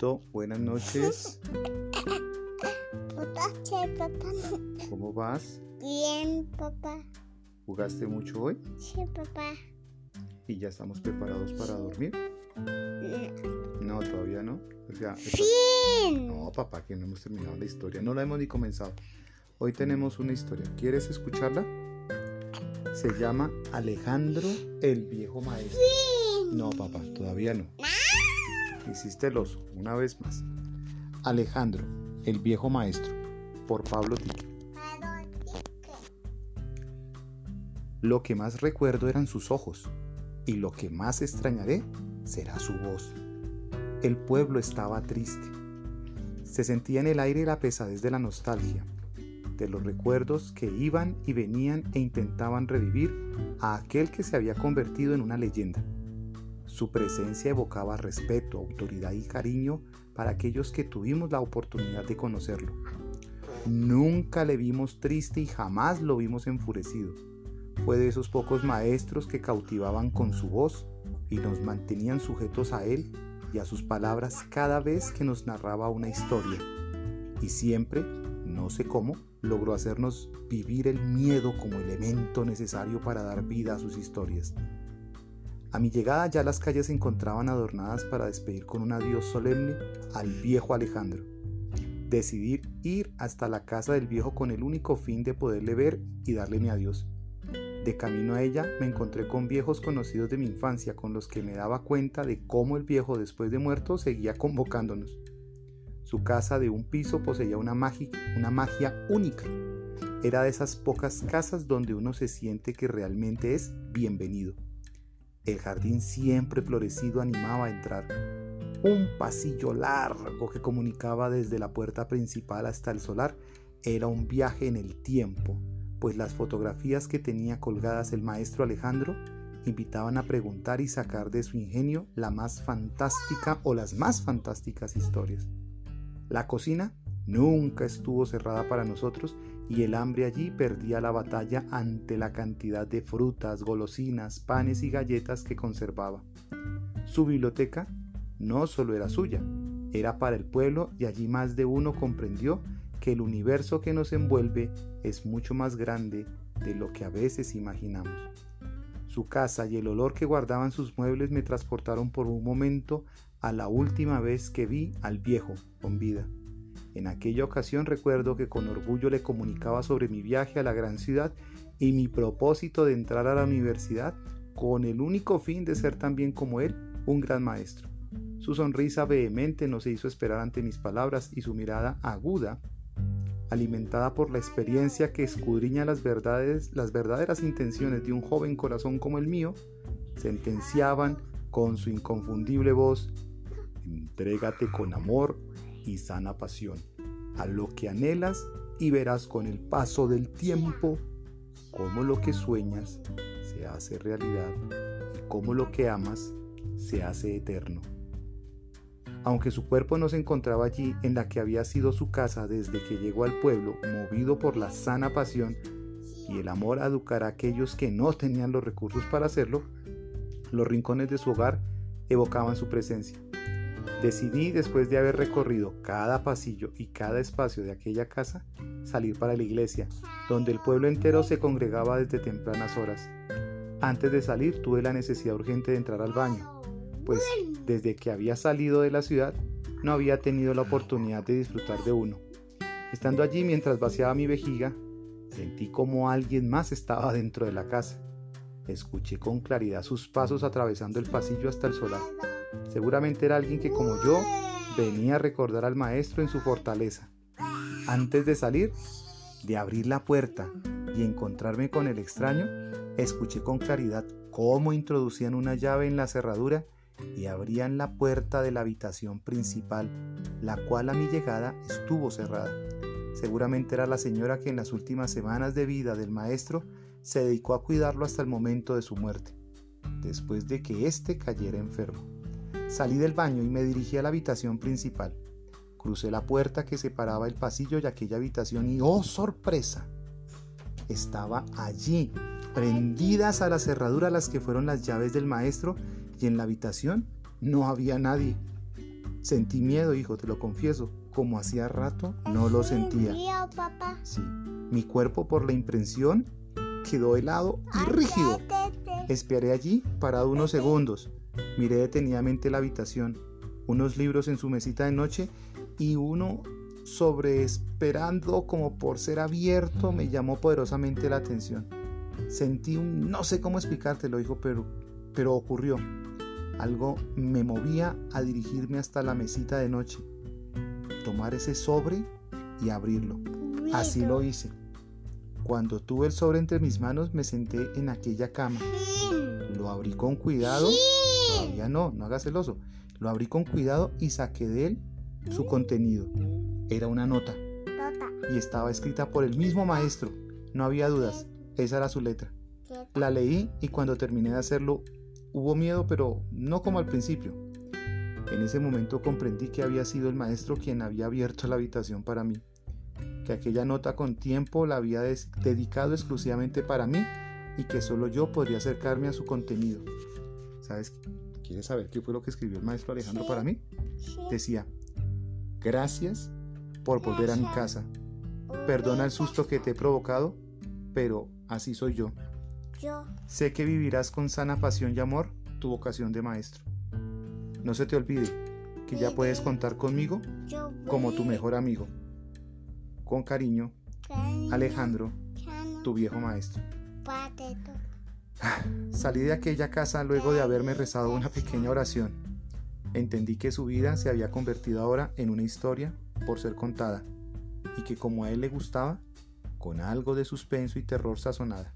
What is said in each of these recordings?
Buenas noches. ¿Cómo vas? Bien, papá. ¿Jugaste mucho hoy? Sí, papá. ¿Y ya estamos preparados para dormir? No, todavía no. O sea, esto- Fin. no, papá, que no hemos terminado la historia. No la hemos ni comenzado. Hoy tenemos una historia. ¿Quieres escucharla? Se llama Alejandro el viejo maestro. No, papá, todavía no. Hiciste el oso, una vez más. Alejandro el viejo maestro, por Pablo Tique. Lo que más recuerdo eran sus ojos, y lo que más extrañaré será su voz. El pueblo estaba triste. Se sentía en el aire la pesadez de la nostalgia, de los recuerdos que iban y venían e intentaban revivir a aquel que se había convertido en una leyenda. Su presencia evocaba respeto, autoridad y cariño para aquellos que tuvimos la oportunidad de conocerlo. Nunca le vimos triste y jamás lo vimos enfurecido. Fue de esos pocos maestros que cautivaban con su voz y nos mantenían sujetos a él y a sus palabras cada vez que nos narraba una historia. Y siempre, no sé cómo, logró hacernos vivir el miedo como elemento necesario para dar vida a sus historias. A mi llegada ya las calles se encontraban adornadas para despedir con un adiós solemne al viejo Alejandro. Decidí ir hasta la casa del viejo con el único fin de poderle ver y darle mi adiós. De camino a ella me encontré con viejos conocidos de mi infancia con los que me daba cuenta de cómo el viejo después de muerto seguía convocándonos. Su casa de un piso poseía una magia, una magia única. Era de esas pocas casas donde uno se siente que realmente es bienvenido. El jardín siempre florecido animaba a entrar. Un pasillo largo que comunicaba desde la puerta principal hasta el solar era un viaje en el tiempo, pues las fotografías que tenía colgadas el maestro Alejandro invitaban a preguntar y sacar de su ingenio la más fantástica o las más fantásticas historias. La cocina nunca estuvo cerrada para nosotros y el hambre allí perdía la batalla ante la cantidad de frutas, golosinas, panes y galletas que conservaba. Su biblioteca no solo era suya, era para el pueblo y allí más de uno comprendió que el universo que nos envuelve es mucho más grande de lo que a veces imaginamos. Su casa y el olor que guardaban sus muebles me transportaron por un momento a la última vez que vi al viejo con vida. En aquella ocasión recuerdo que con orgullo le comunicaba sobre mi viaje a la gran ciudad y mi propósito de entrar a la universidad con el único fin de ser también como él un gran maestro. Su sonrisa vehemente no se hizo esperar ante mis palabras y su mirada aguda, alimentada por la experiencia que escudriña las verdades, las verdaderas intenciones de un joven corazón como el mío, sentenciaban con su inconfundible voz, entrégate con amor y sana pasión a lo que anhelas y verás con el paso del tiempo cómo lo que sueñas se hace realidad y cómo lo que amas se hace eterno. Aunque su cuerpo no se encontraba allí en la que había sido su casa desde que llegó al pueblo, movido por la sana pasión y el amor a educar a aquellos que no tenían los recursos para hacerlo, los rincones de su hogar evocaban su presencia. Decidí, después de haber recorrido cada pasillo y cada espacio de aquella casa, salir para la iglesia, donde el pueblo entero se congregaba desde tempranas horas. Antes de salir tuve la necesidad urgente de entrar al baño, pues desde que había salido de la ciudad no había tenido la oportunidad de disfrutar de uno. Estando allí mientras vaciaba mi vejiga, sentí como alguien más estaba dentro de la casa. Escuché con claridad sus pasos atravesando el pasillo hasta el solar. Seguramente era alguien que como yo venía a recordar al maestro en su fortaleza. Antes de salir, de abrir la puerta y encontrarme con el extraño, escuché con claridad cómo introducían una llave en la cerradura y abrían la puerta de la habitación principal, la cual a mi llegada estuvo cerrada. Seguramente era la señora que en las últimas semanas de vida del maestro se dedicó a cuidarlo hasta el momento de su muerte, después de que éste cayera enfermo. Salí del baño y me dirigí a la habitación principal. Crucé la puerta que separaba el pasillo y aquella habitación y ¡oh sorpresa! Estaba allí, prendidas a la cerradura las que fueron las llaves del maestro y en la habitación no había nadie. Sentí miedo, hijo, te lo confieso. Como hacía rato, no lo sentía. Mío, papá. Sí, mi cuerpo por la impresión quedó helado y rígido. Esperé allí, parado unos segundos. Miré detenidamente la habitación, unos libros en su mesita de noche y uno sobre esperando como por ser abierto me llamó poderosamente la atención. Sentí un no sé cómo explicártelo, hijo, pero pero ocurrió. Algo me movía a dirigirme hasta la mesita de noche, tomar ese sobre y abrirlo. Así lo hice. Cuando tuve el sobre entre mis manos me senté en aquella cama. Lo abrí con cuidado. Todavía no, no hagas celoso. Lo abrí con cuidado y saqué de él su contenido. Era una nota y estaba escrita por el mismo maestro. No había dudas. Esa era su letra. La leí y cuando terminé de hacerlo hubo miedo, pero no como al principio. En ese momento comprendí que había sido el maestro quien había abierto la habitación para mí, que aquella nota con tiempo la había dedicado exclusivamente para mí y que solo yo podría acercarme a su contenido. ¿Sabes? ¿Quieres saber qué fue lo que escribió el maestro Alejandro Sí. para mí? Sí. Decía, gracias por volver a mi casa. Perdona el susto que te he provocado, pero así soy yo. Yo. Sé que vivirás con sana pasión y amor tu vocación de maestro. No se te olvide que ya puedes contar conmigo como tu mejor amigo. Con cariño, Alejandro, tu viejo maestro. Salí de aquella casa luego de haberme rezado una pequeña oración. Entendí que su vida se había convertido ahora en una historia por ser contada y que como a él le gustaba, con algo de suspenso y terror sazonada.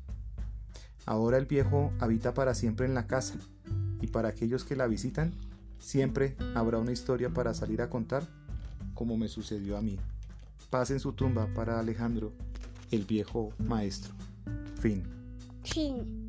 Ahora el viejo habita para siempre en la casa y para aquellos que la visitan, siempre habrá una historia para salir a contar como me sucedió a mí. Paz en su tumba para Alejandro, el viejo maestro. Fin. Chin.